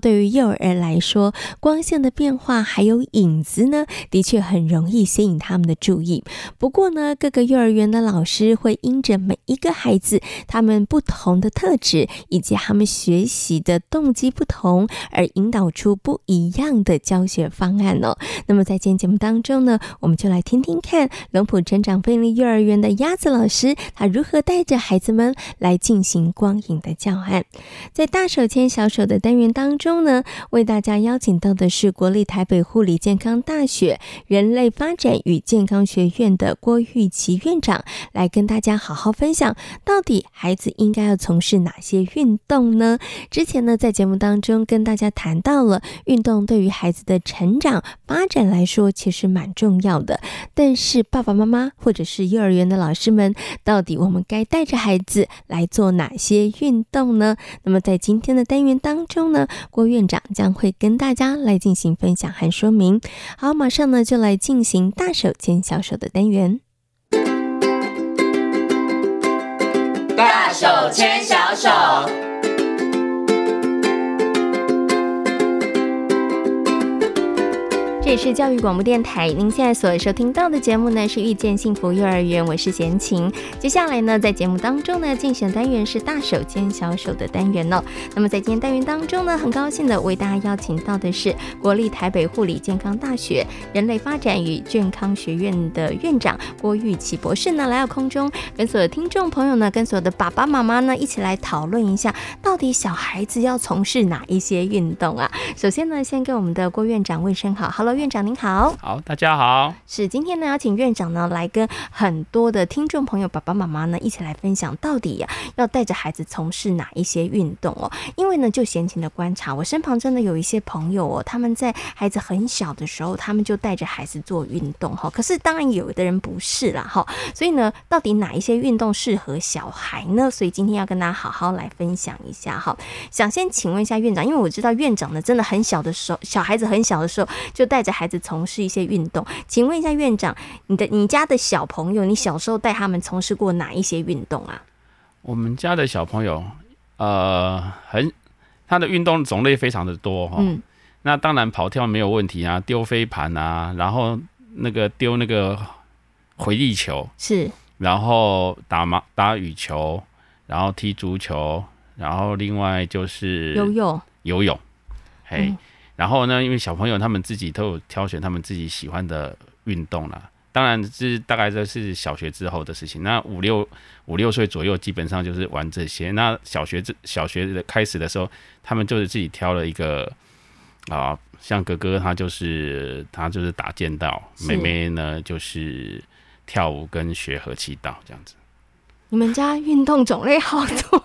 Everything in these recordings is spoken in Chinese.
对于幼儿来说，光线的变化还有影子呢，的确很容易吸引他们的注意。不过呢，各个幼儿园的老师会因着每一个孩子他们不同的特质以及他们学习的动机不同，而引导出不一样的教学方案哦。那么在今天节目当中呢，我们就来听听看龙浦成长分离幼儿园的鸭子老师，他如何带着孩子们来进行光影的教案。在大手牵小手的单元当中。中呢，为大家邀请到的是国立台北护理健康大学人类发展与健康学院的郭玉琪院长，来跟大家好好分享，到底孩子应该要从事哪些运动呢？之前呢，在节目当中跟大家谈到了运动对于孩子的成长发展来说，其实蛮重要的。但是爸爸妈妈或者是幼儿园的老师们，到底我们该带着孩子来做哪些运动呢？那么在今天的单元当中呢，郭院长将会跟大家来进行分享和说明。好，马上呢就来进行大手牵小手的单元。大手牵小手。这里是教育广播电台，您现在所收听到的节目呢是《遇见幸福幼儿园》，我是贤琴。接下来呢，在节目当中呢，竞选单元是大手牵小手的单元哦。那么在今天单元当中呢，很高兴的为大家邀请到的是国立台北护理健康大学人类发展与健康学院的院长郭玉琪博士呢，来到空中，跟所有听众朋友呢，跟所有的爸爸妈妈呢，一起来讨论一下，到底小孩子要从事哪一些运动啊？首先呢，先跟我们的郭院长问声好，Hello。院长您好，好，大家好。是今天呢，要请院长呢来跟很多的听众朋友、爸爸妈妈呢一起来分享，到底呀、啊、要带着孩子从事哪一些运动哦？因为呢，就闲情的观察，我身旁真的有一些朋友哦，他们在孩子很小的时候，他们就带着孩子做运动哈。可是当然有的人不是啦哈，所以呢，到底哪一些运动适合小孩呢？所以今天要跟大家好好来分享一下哈。想先请问一下院长，因为我知道院长呢真的很小的时候，小孩子很小的时候就带着。孩子从事一些运动，请问一下院长，你的你家的小朋友，你小时候带他们从事过哪一些运动啊？我们家的小朋友，呃，很他的运动种类非常的多哈。嗯，那当然跑跳没有问题啊，丢飞盘啊，然后那个丢那个回力球是，然后打麻打羽球，然后踢足球，然后另外就是游泳游泳，嘿。嗯然后呢，因为小朋友他们自己都有挑选他们自己喜欢的运动啦。当然是大概这是小学之后的事情。那五六五六岁左右，基本上就是玩这些。那小学这小学的开始的时候，他们就是自己挑了一个啊，像哥哥他就是他就是打剑道，妹妹呢就是跳舞跟学合气道这样子。你们家运动种类好多，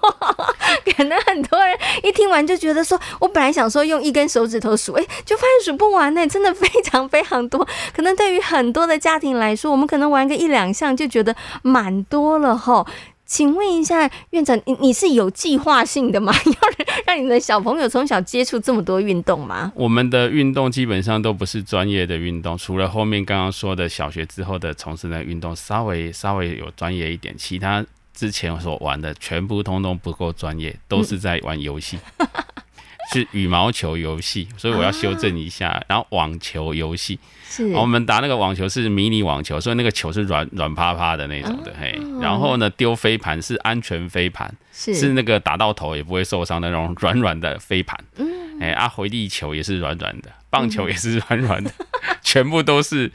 可能很多人一听完就觉得说，我本来想说用一根手指头数，哎，就发现数不完呢，真的非常非常多。可能对于很多的家庭来说，我们可能玩个一两项就觉得蛮多了哈。请问一下院长，你你是有计划性的吗？要让你的小朋友从小接触这么多运动吗？我们的运动基本上都不是专业的运动，除了后面刚刚说的小学之后的从事的运动稍微稍微有专业一点，其他之前所玩的全部通通不够专业，都是在玩游戏。嗯 是羽毛球游戏，所以我要修正一下。啊、然后网球游戏，是我们打那个网球是迷你网球，所以那个球是软软趴趴的那种的，啊、嘿。然后呢，丢飞盘是安全飞盘，是是那个打到头也不会受伤的那种软软的飞盘。嗯，哎，啊，回力球也是软软的，棒球也是软软的，嗯、全部都是。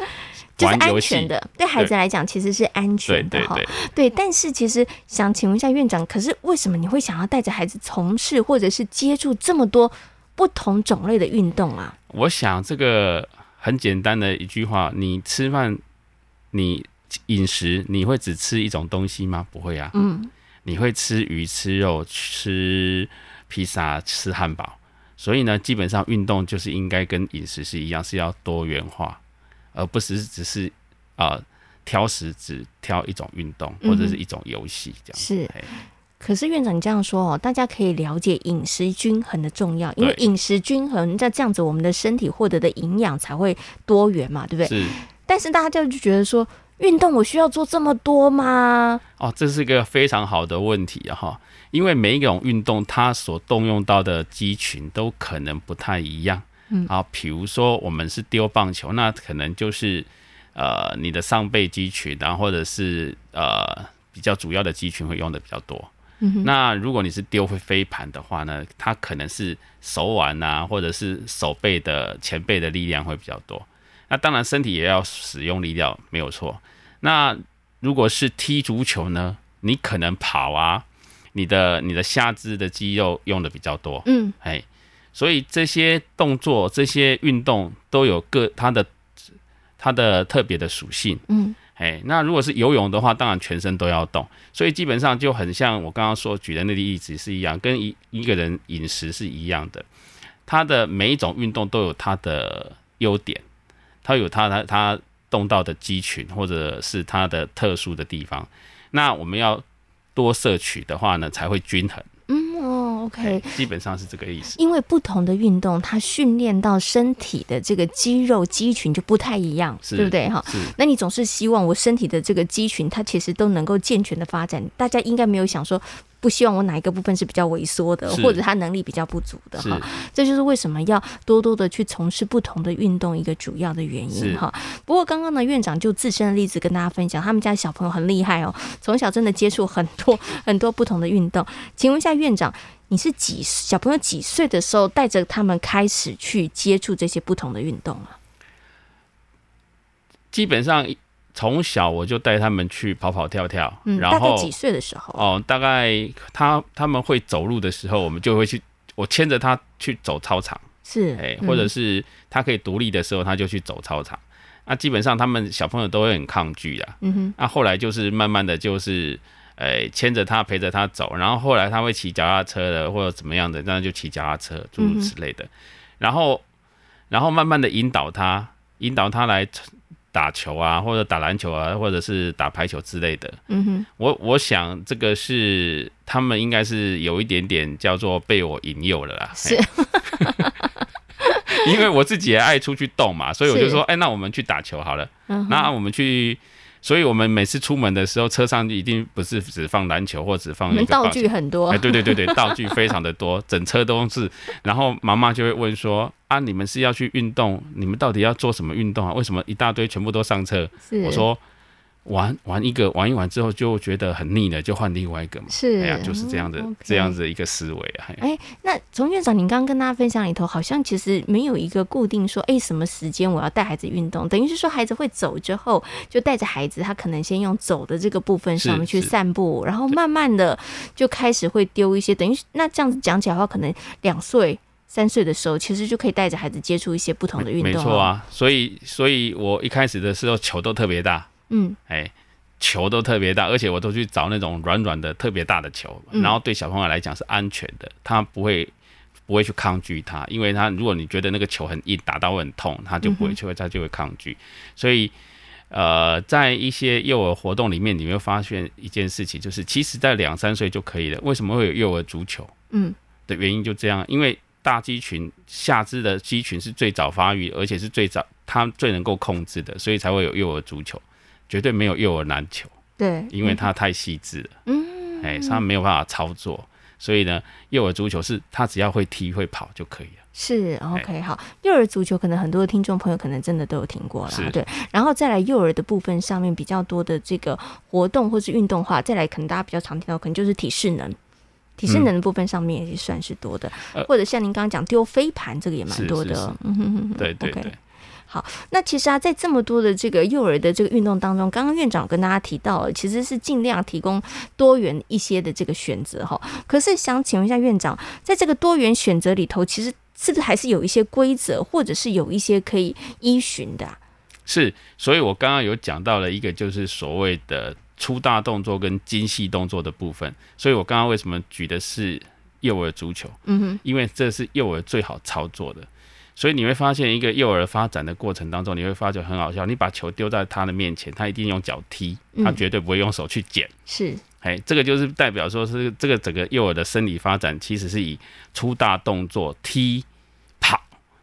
就是安全的，对孩子来讲其实是安全的哈。对，但是其实想请问一下院长，可是为什么你会想要带着孩子从事或者是接触这么多不同种类的运动啊？我想这个很简单的一句话：你吃饭，你饮食你会只吃一种东西吗？不会啊。嗯。你会吃鱼、吃肉、吃披萨、吃汉堡，所以呢，基本上运动就是应该跟饮食是一样，是要多元化。而不是只是啊、呃、挑食，只挑一种运动或者是一种游戏这样、嗯、是。可是院长，你这样说哦，大家可以了解饮食均衡的重要，因为饮食均衡，在这样子，我们的身体获得的营养才会多元嘛，对不对？是。但是大家就觉得说，运动我需要做这么多吗？哦，这是一个非常好的问题啊！哈，因为每一种运动它所动用到的肌群都可能不太一样。嗯，啊，比如说我们是丢棒球，那可能就是呃你的上背肌群，然后或者是呃比较主要的肌群会用的比较多。嗯，那如果你是丢会飞盘的话呢，它可能是手腕啊，或者是手背的前背的力量会比较多。那当然身体也要使用力量，没有错。那如果是踢足球呢，你可能跑啊，你的你的下肢的肌肉用的比较多。嗯，哎，所以这些动作、这些运动都有各它的它的特别的属性。嗯。哎，那如果是游泳的话，当然全身都要动，所以基本上就很像我刚刚说举的那个例子是一样，跟一一个人饮食是一样的，他的每一种运动都有它的优点，它有它它它动到的肌群或者是它的特殊的地方，那我们要多摄取的话呢，才会均衡。OK，基本上是这个意思。因为不同的运动，它训练到身体的这个肌肉肌群就不太一样，对不对？哈，那你总是希望我身体的这个肌群，它其实都能够健全的发展。大家应该没有想说。不希望我哪一个部分是比较萎缩的，或者他能力比较不足的哈，这就是为什么要多多的去从事不同的运动一个主要的原因哈。不过刚刚呢，院长就自身的例子跟大家分享，他们家小朋友很厉害哦，从小真的接触很多 很多不同的运动。请问一下院长，你是几小朋友几岁的时候带着他们开始去接触这些不同的运动啊？基本上。从小我就带他们去跑跑跳跳，嗯、然后大概几岁的时候？哦，大概他他们会走路的时候，我们就会去，我牵着他去走操场，是，哎，或者是他可以独立的时候，他就去走操场。那、基本上他们小朋友都会很抗拒的，嗯哼。那、啊、后来就是慢慢的就是，哎，牵着他陪着他走，然后后来他会骑脚踏车的或者怎么样的，那就骑脚踏车诸如此类的，嗯、然后然后慢慢的引导他，引导他来。打球啊，或者打篮球啊，或者是打排球之类的。嗯哼，我我想这个是他们应该是有一点点叫做被我引诱了啦。是，因为我自己也爱出去动嘛，所以我就说，哎、欸，那我们去打球好了。嗯，那我们去。所以，我们每次出门的时候，车上一定不是只放篮球，或只放道具很多。哎，对对对对，道具非常的多，整车都是。然后妈妈就会问说：“啊，你们是要去运动？你们到底要做什么运动啊？为什么一大堆全部都上车？”我说。玩玩一个玩一玩之后就觉得很腻了，就换另外一个嘛。是，哎呀，就是这样的、嗯 okay、这样子的一个思维啊。哎、欸，那从院长，您刚刚跟大家分享里头，好像其实没有一个固定说，哎、欸，什么时间我要带孩子运动？等于是说，孩子会走之后，就带着孩子，他可能先用走的这个部分上面去散步，然后慢慢的就开始会丢一些。等于那这样子讲起来的话，可能两岁、三岁的时候，其实就可以带着孩子接触一些不同的运动。没错啊，所以所以我一开始的时候球都特别大。嗯，哎，球都特别大，而且我都去找那种软软的、特别大的球，然后对小朋友来讲是安全的，他不会不会去抗拒它，因为他如果你觉得那个球很硬，打到会很痛，他就不会，就会他就会抗拒。所以，呃，在一些幼儿活动里面，你会发现一件事情，就是其实在两三岁就可以了。为什么会有幼儿足球？嗯，的原因就这样，因为大肌群、下肢的肌群是最早发育，而且是最早他最能够控制的，所以才会有幼儿足球。绝对没有幼儿篮球，对，因为它太细致了，嗯，哎，他没有办法操作，所以呢，幼儿足球是他只要会踢会跑就可以了。是，OK，好，幼儿足球可能很多的听众朋友可能真的都有听过了，对，然后再来幼儿的部分上面比较多的这个活动或是运动化，再来可能大家比较常听到可能就是体适能，体适能的部分上面也是算是多的，嗯、或者像您刚刚讲丢飞盘这个也蛮多的，嗯哼哼，对对对。Okay 好，那其实啊，在这么多的这个幼儿的这个运动当中，刚刚院长跟大家提到了，其实是尽量提供多元一些的这个选择哈。可是想请问一下院长，在这个多元选择里头，其实是不是还是有一些规则，或者是有一些可以依循的啊？是，所以我刚刚有讲到了一个，就是所谓的粗大动作跟精细动作的部分。所以我刚刚为什么举的是幼儿足球？嗯哼，因为这是幼儿最好操作的。所以你会发现，一个幼儿发展的过程当中，你会发觉很好笑。你把球丢在他的面前，他一定用脚踢，他绝对不会用手去捡。是，哎，这个就是代表说，是这个整个幼儿的生理发展，其实是以粗大动作踢、跑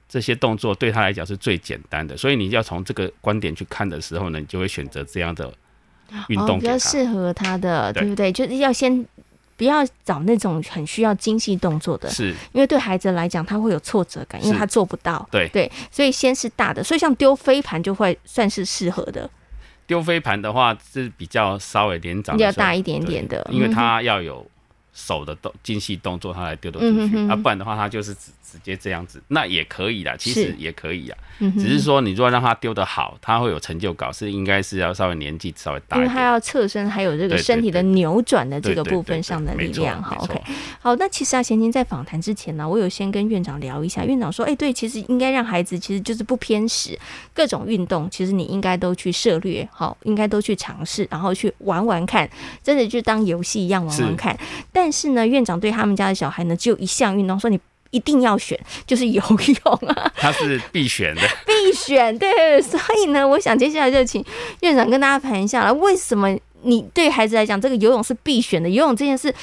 这些动作对他来讲是最简单的，所以你要从这个观点去看的时候呢，你就会选择这样的运动，比较适合他的，对不对？就是要先不要找那种很需要精细动作的，是。因为对孩子来讲他会有挫折感，因为他做不到。对。对，所以先是大的，所以像丢飞盘就会算是适合的。丢飞盘的话是比较稍微年长，比较大一点点的，因为他要有手的动精细动作，他来丢得出去，啊，不然的话他就是直直接这样子，那也可以啦，其实也可以啊。只是说，你如果让他丢得好，他会有成就感，是应该是要稍微年纪稍微大一点，因为他要侧身，还有这个身体的扭转的这个部分上的力量。好，OK，好。那其实啊，贤琴在访谈之前呢，我有先跟院长聊一下。院长说，哎，对，其实应该让孩子其实就是不偏食，各种运动其实你应该都去涉略，好，应该都去尝试，然后去玩玩看，真的就当游戏一样玩玩看。但是呢，院长对他们家的小孩呢，只有一项运动，说你。一定要选，就是游泳啊！他是必选的，必选。对，所以呢，我想接下来就请院长跟大家谈一下了。为什么你对孩子来讲，这个游泳是必选的？游泳这件事，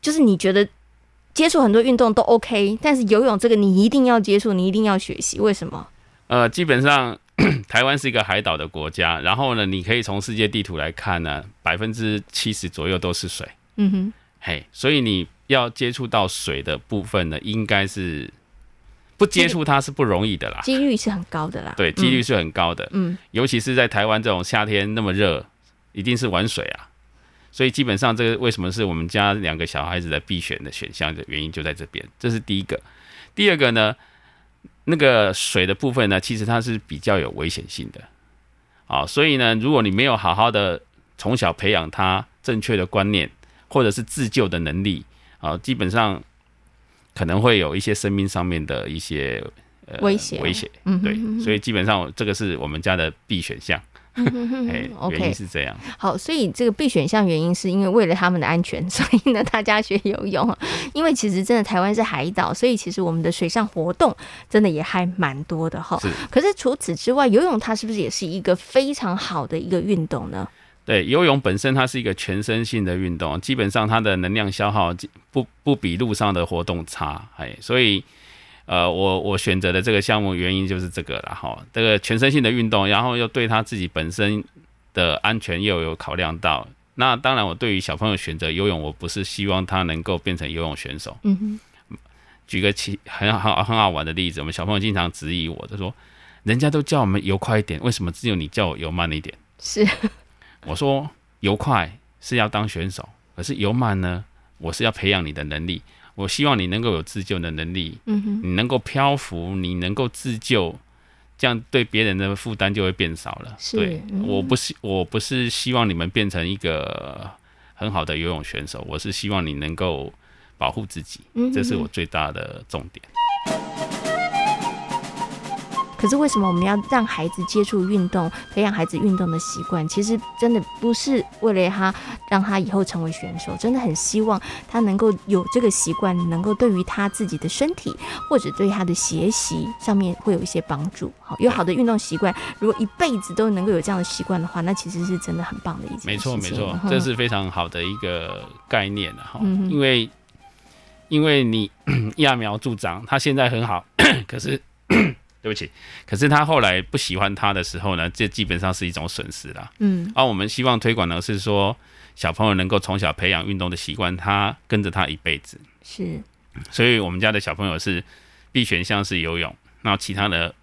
就是你觉得接触很多运动都 OK，但是游泳这个你一定要接触，你一定要学习。为什么？呃，基本上 台湾是一个海岛的国家，然后呢，你可以从世界地图来看呢，百分之七十左右都是水。嗯哼，嘿，所以你。要接触到水的部分呢，应该是不接触它是不容易的啦，几率是很高的啦。对，几率是很高的。嗯，尤其是在台湾这种夏天那么热，一定是玩水啊。所以基本上这个为什么是我们家两个小孩子的必选的选项的原因就在这边。这是第一个。第二个呢，那个水的部分呢，其实它是比较有危险性的。啊，所以呢，如果你没有好好的从小培养他正确的观念，或者是自救的能力。啊，基本上可能会有一些生命上面的一些呃威胁，威胁，嗯，对，所以基本上这个是我们家的必选项。哎、嗯，原因是这样。好，所以这个必选项原因是因为为了他们的安全，所以呢，大家学游泳。因为其实真的台湾是海岛，所以其实我们的水上活动真的也还蛮多的哈。是。可是除此之外，游泳它是不是也是一个非常好的一个运动呢？对，游泳本身它是一个全身性的运动，基本上它的能量消耗不不比路上的活动差，哎，所以呃，我我选择的这个项目原因就是这个了哈，这个全身性的运动，然后又对他自己本身的安全又有考量到，那当然我对于小朋友选择游泳，我不是希望他能够变成游泳选手。嗯哼，举个其很好很好玩的例子，我们小朋友经常质疑我，他说，人家都叫我们游快一点，为什么只有你叫我游慢一点？是。我说游快是要当选手，可是游慢呢，我是要培养你的能力。我希望你能够有自救的能力，你能够漂浮，你能够自救，这样对别人的负担就会变少了。是对，我不是我不是希望你们变成一个很好的游泳选手，我是希望你能够保护自己，这是我最大的重点。可是为什么我们要让孩子接触运动，培养孩子运动的习惯？其实真的不是为了他让他以后成为选手，真的很希望他能够有这个习惯，能够对于他自己的身体或者对他的学习上面会有一些帮助。好，有好的运动习惯，如果一辈子都能够有这样的习惯的话，那其实是真的很棒的一件事情。没错，没错，这是非常好的一个概念哈。因为因为你 揠苗助长，他现在很好，可是。对不起，可是他后来不喜欢他的时候呢，这基本上是一种损失啦。嗯，而我们希望推广的是说，小朋友能够从小培养运动的习惯，他跟着他一辈子。是，所以我们家的小朋友是必选项是游泳，那其他的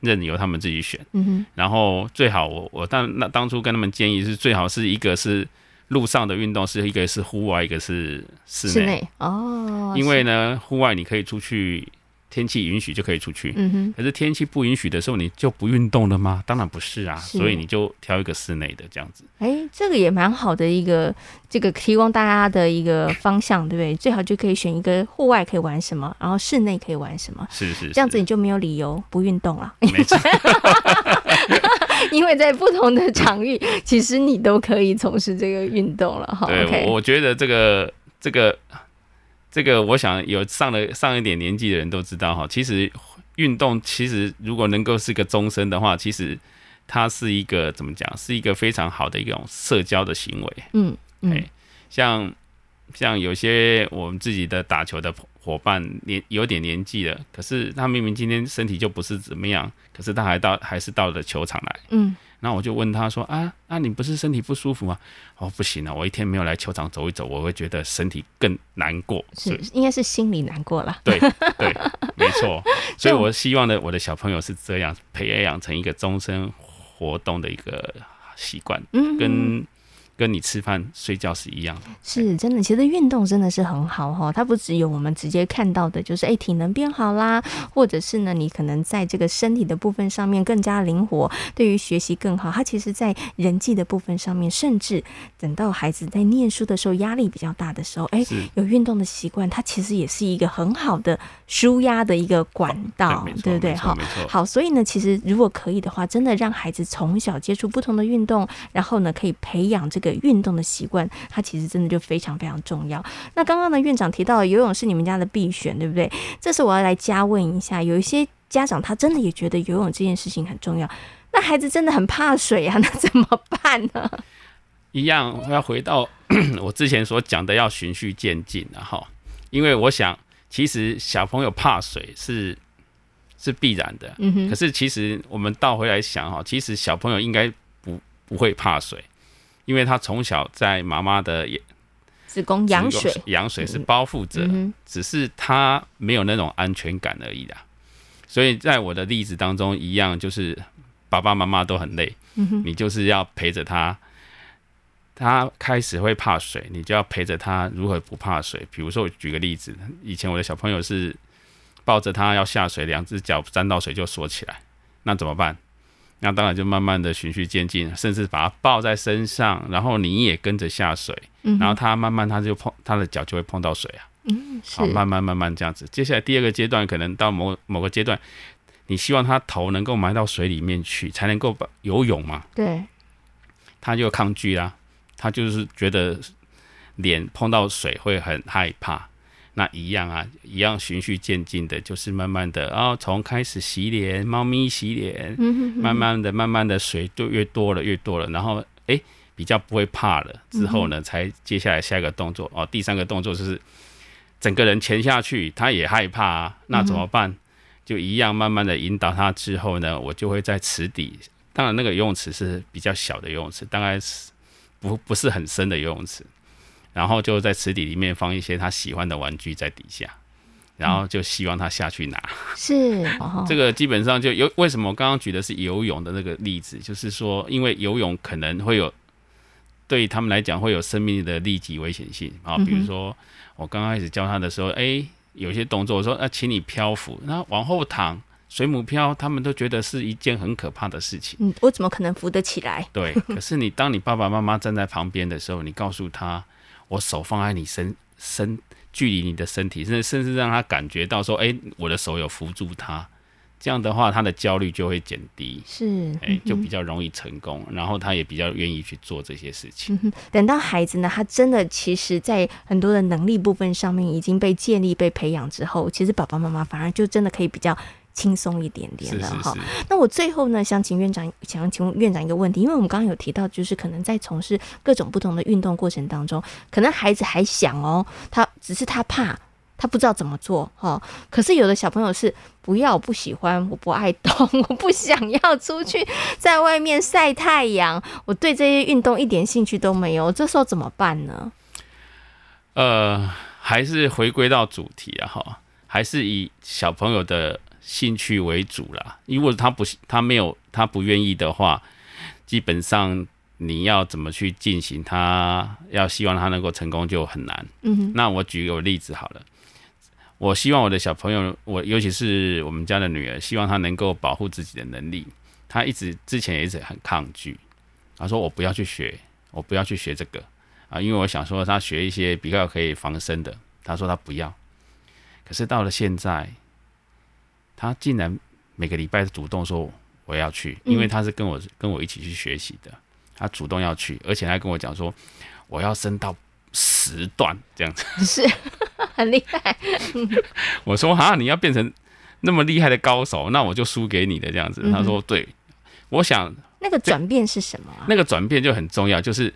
任由他们自己选。嗯哼，然后最好我我当那当初跟他们建议是最好是一个是路上的运动，是一个是户外，一个是室内。室内哦，因为呢，户外你可以出去。天气允许就可以出去，嗯哼。可是天气不允许的时候，你就不运动了吗？当然不是啊，是。所以你就挑一个室内的这样子。哎、欸，这个也蛮好的一个，这个提供大家的一个方向，对不对？最好就可以选一个户外可以玩什么，然后室内可以玩什么。是是，是，这样子你就没有理由不运动了。没错，因为在不同的场域，其实你都可以从事这个运动了。哈，对，okay、我觉得这个这个。这个我想有上了上一点年纪的人都知道哈，其实运动其实如果能够是个终身的话，其实它是一个怎么讲，是一个非常好的一种社交的行为。嗯嗯，像像有些我们自己的打球的伙伴年有点年纪了，可是他明明今天身体就不是怎么样，可是他还到还是到了球场来。嗯，然后我就问他说：“啊，那、啊、你不是身体不舒服吗？”哦，不行了，我一天没有来球场走一走，我会觉得身体更难过。是，应该是心里难过了。对对，没错。所以我希望呢，我的小朋友是这样培养成一个终身活动的一个习惯，嗯，跟。跟你吃饭睡觉是一样的，是真的。其实运动真的是很好哈，它不只有我们直接看到的，就是哎、欸、体能变好啦，或者是呢你可能在这个身体的部分上面更加灵活，对于学习更好。它其实，在人际的部分上面，甚至等到孩子在念书的时候压力比较大的时候，哎、欸，有运动的习惯，它其实也是一个很好的舒压的一个管道，对，对不对？好，好，所以呢，其实如果可以的话，真的让孩子从小接触不同的运动，然后呢，可以培养这个。运动的习惯，它其实真的就非常非常重要。那刚刚呢，院长提到游泳是你们家的必选，对不对？这是我要来加问一下，有一些家长他真的也觉得游泳这件事情很重要，那孩子真的很怕水啊，那怎么办呢？一样要回到 我之前所讲的，要循序渐进的哈。因为我想，其实小朋友怕水是是必然的。可是其实我们倒回来想哈，其实小朋友应该不不会怕水。因为他从小在妈妈的子宫羊水，羊水是包覆着，只是他没有那种安全感而已啦。所以在我的例子当中，一样就是爸爸妈妈都很累，你就是要陪着他。他开始会怕水，你就要陪着他如何不怕水。比如说，我举个例子，以前我的小朋友是抱着他要下水，两只脚沾到水就缩起来，那怎么办？那当然就慢慢的循序渐进，甚至把它抱在身上，然后你也跟着下水，嗯、然后他慢慢他就碰他的脚就会碰到水啊，嗯，好，慢慢慢慢这样子。接下来第二个阶段，可能到某某个阶段，你希望他头能够埋到水里面去，才能够把游泳嘛？对，他就抗拒啦，他就是觉得脸碰到水会很害怕。那一样啊，一样循序渐进的，就是慢慢的，然后从开始洗脸，猫咪洗脸，慢慢的、慢慢的水就越多了，越多了，然后哎、欸，比较不会怕了，之后呢，才接下来下一个动作哦，第三个动作就是整个人潜下去，他也害怕啊，那怎么办？就一样慢慢的引导他之后呢，我就会在池底，当然那个游泳池是比较小的游泳池，大概是不不是很深的游泳池。然后就在池底里面放一些他喜欢的玩具在底下，然后就希望他下去拿。是，这个基本上就有为什么我刚刚举的是游泳的那个例子，就是说，因为游泳可能会有对他们来讲会有生命的立即危险性啊。比如说我刚开始教他的时候，哎，有些动作我说啊，请你漂浮，那往后躺，水母漂，他们都觉得是一件很可怕的事情。嗯，我怎么可能浮得起来？对，可是你当你爸爸妈妈站在旁边的时候，你告诉他。我手放在你身身，距离你的身体，甚至甚至让他感觉到说，哎、欸，我的手有扶住他，这样的话，他的焦虑就会减低，是，哎、欸，就比较容易成功，然后他也比较愿意去做这些事情。嗯、等到孩子呢，他真的其实在很多的能力部分上面已经被建立、被培养之后，其实爸爸妈妈反而就真的可以比较。轻松一点点了哈。那我最后呢，想请院长，想请问院长一个问题，因为我们刚刚有提到，就是可能在从事各种不同的运动过程当中，可能孩子还想哦，他只是他怕，他不知道怎么做哈。可是有的小朋友是不要，我不喜欢，我不爱动，我不想要出去在外面晒太阳，我对这些运动一点兴趣都没有，这时候怎么办呢？呃，还是回归到主题啊哈，还是以小朋友的。兴趣为主啦，如果他不他没有他不愿意的话，基本上你要怎么去进行，他要希望他能够成功就很难。嗯哼，那我举个例子好了，我希望我的小朋友，我尤其是我们家的女儿，希望她能够保护自己的能力。她一直之前也一直很抗拒，她说我不要去学，我不要去学这个啊，因为我想说她学一些比较可以防身的，她说她不要。可是到了现在。他竟然每个礼拜主动说我要去，因为他是跟我跟我一起去学习的，他主动要去，而且他跟我讲说我要升到十段这样子，是 很厉害。我说哈，你要变成那么厉害的高手，那我就输给你的这样子。他说对，我想那个转变是什么啊？那个转变就很重要，就是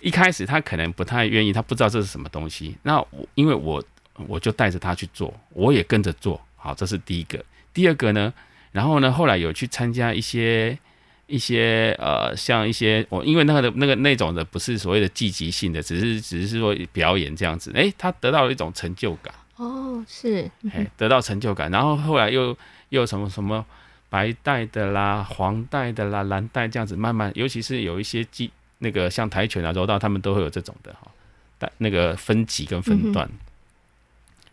一开始他可能不太愿意，他不知道这是什么东西。那我因为我我就带着他去做，我也跟着做。好，这是第一个。第二个呢，然后呢，后来有去参加一些一些呃，像一些我因为那个的那个那种的不是所谓的积极性的，只是只是说表演这样子。诶，他得到了一种成就感。哦，是，诶，得到成就感。然后后来又又什么什么白带的啦、黄带的啦、蓝带这样子，慢慢，尤其是有一些技那个像跆拳啊、柔道，他们都会有这种的哈，但那个分级跟分段。嗯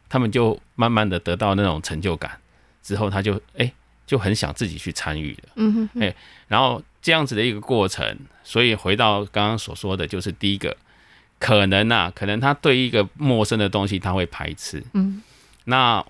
他们就慢慢的得到那种成就感，之后他就哎、欸、就很想自己去参与了，嗯哼，哎，然后这样子的一个过程，所以回到刚刚所说的就是第一个可能啊，可能他对一个陌生的东西他会排斥，嗯，那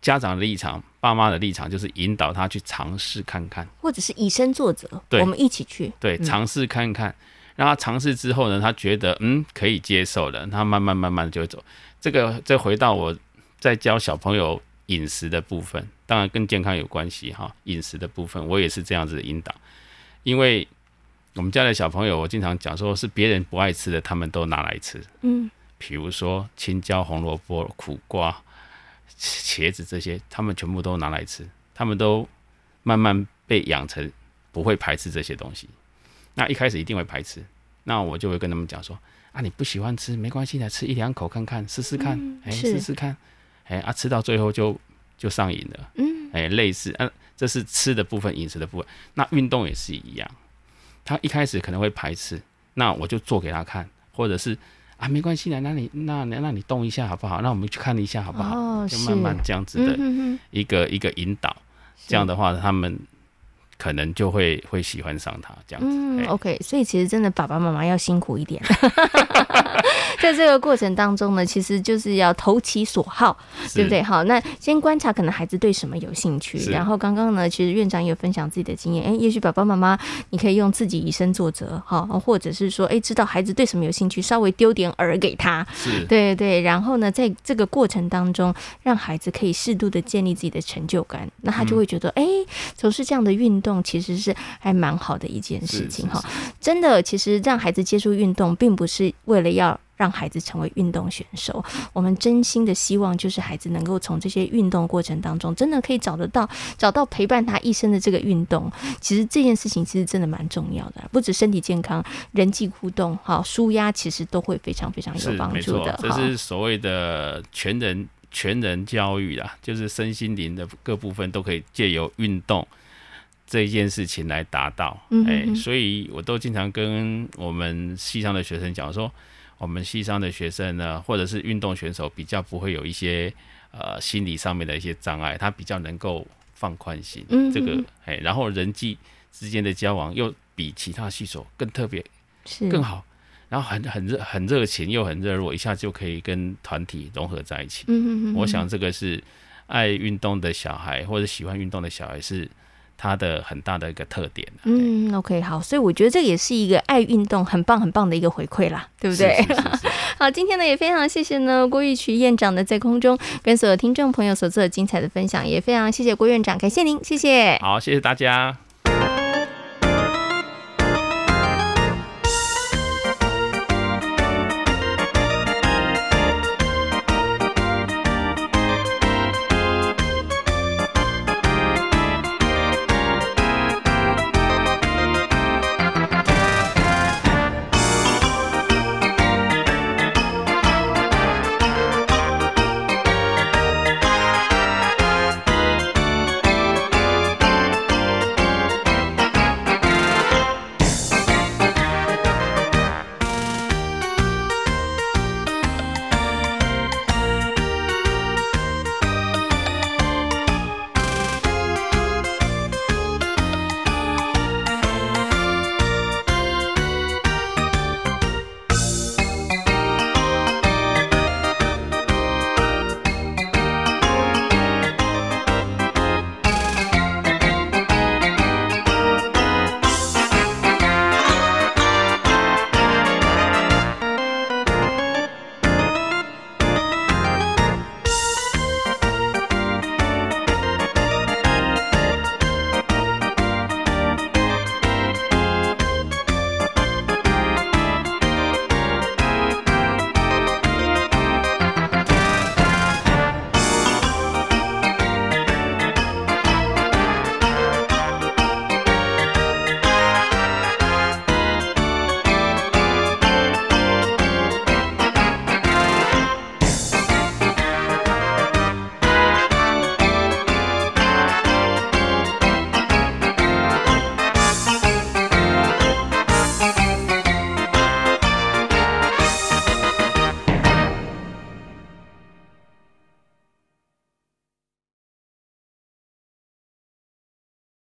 家长的立场、爸妈的立场就是引导他去尝试看看，或者是以身作则，对，我们一起去，对，尝试看看，让他尝试之后呢，他觉得嗯可以接受了，他慢慢慢慢就会走。这个再回到我在教小朋友饮食的部分，当然跟健康有关系哈。饮食的部分，我也是这样子的引导，因为我们家的小朋友，我经常讲说，是别人不爱吃的，他们都拿来吃。嗯，比如说青椒、红萝卜、苦瓜、茄子这些，他们全部都拿来吃，他们都慢慢被养成不会排斥这些东西。那一开始一定会排斥，那我就会跟他们讲说。啊，你不喜欢吃没关系的，吃一两口看看，试试看，哎、嗯，试试看，哎啊，吃到最后就就上瘾了，嗯，哎，类似，嗯、啊，这是吃的部分，饮食的部分，那运动也是一样，他一开始可能会排斥，那我就做给他看，或者是啊，没关系的，那你那那你动一下好不好？那我们去看一下好不好？哦、就慢慢这样子的一个、一个引导，这样的话他们。可能就会会喜欢上他这样子。嗯，OK，所以其实真的爸爸妈妈要辛苦一点，在这个过程当中呢，其实就是要投其所好，对不对？好，那先观察可能孩子对什么有兴趣，然后刚刚呢，其实院长也有分享自己的经验，哎、欸，也许爸爸妈妈你可以用自己以身作则，哈，或者是说，哎、欸，知道孩子对什么有兴趣，稍微丢点饵给他，是对对，然后呢，在这个过程当中，让孩子可以适度的建立自己的成就感，那他就会觉得，哎、嗯，从事这样的运动。其实是还蛮好的一件事情哈，真的，其实让孩子接触运动，并不是为了要让孩子成为运动选手。我们真心的希望，就是孩子能够从这些运动过程当中，真的可以找得到找到陪伴他一生的这个运动。其实这件事情其实真的蛮重要的，不止身体健康，人际互动，好，舒压，其实都会非常非常有帮助的。这是所谓的全人全人教育啦，就是身心灵的各部分都可以借由运动。这一件事情来达到，哎、嗯哼欸，所以我都经常跟我们系上的学生讲说，我们系上的学生呢，或者是运动选手，比较不会有一些呃心理上面的一些障碍，他比较能够放宽心，嗯、这个哎、欸，然后人际之间的交往又比其他系所更特别，是更好，然后很很热很热情又很热络，一下就可以跟团体融合在一起。嗯哼哼，我想这个是爱运动的小孩或者喜欢运动的小孩是。它的很大的一个特点。嗯，OK，好，所以我觉得这也是一个爱运动很棒很棒的一个回馈啦，对不对？是是是是 好，今天呢也非常谢谢呢郭玉渠院长的在空中跟所有听众朋友所做的精彩的分享，也非常谢谢郭院长，感谢您，谢谢。好，谢谢大家。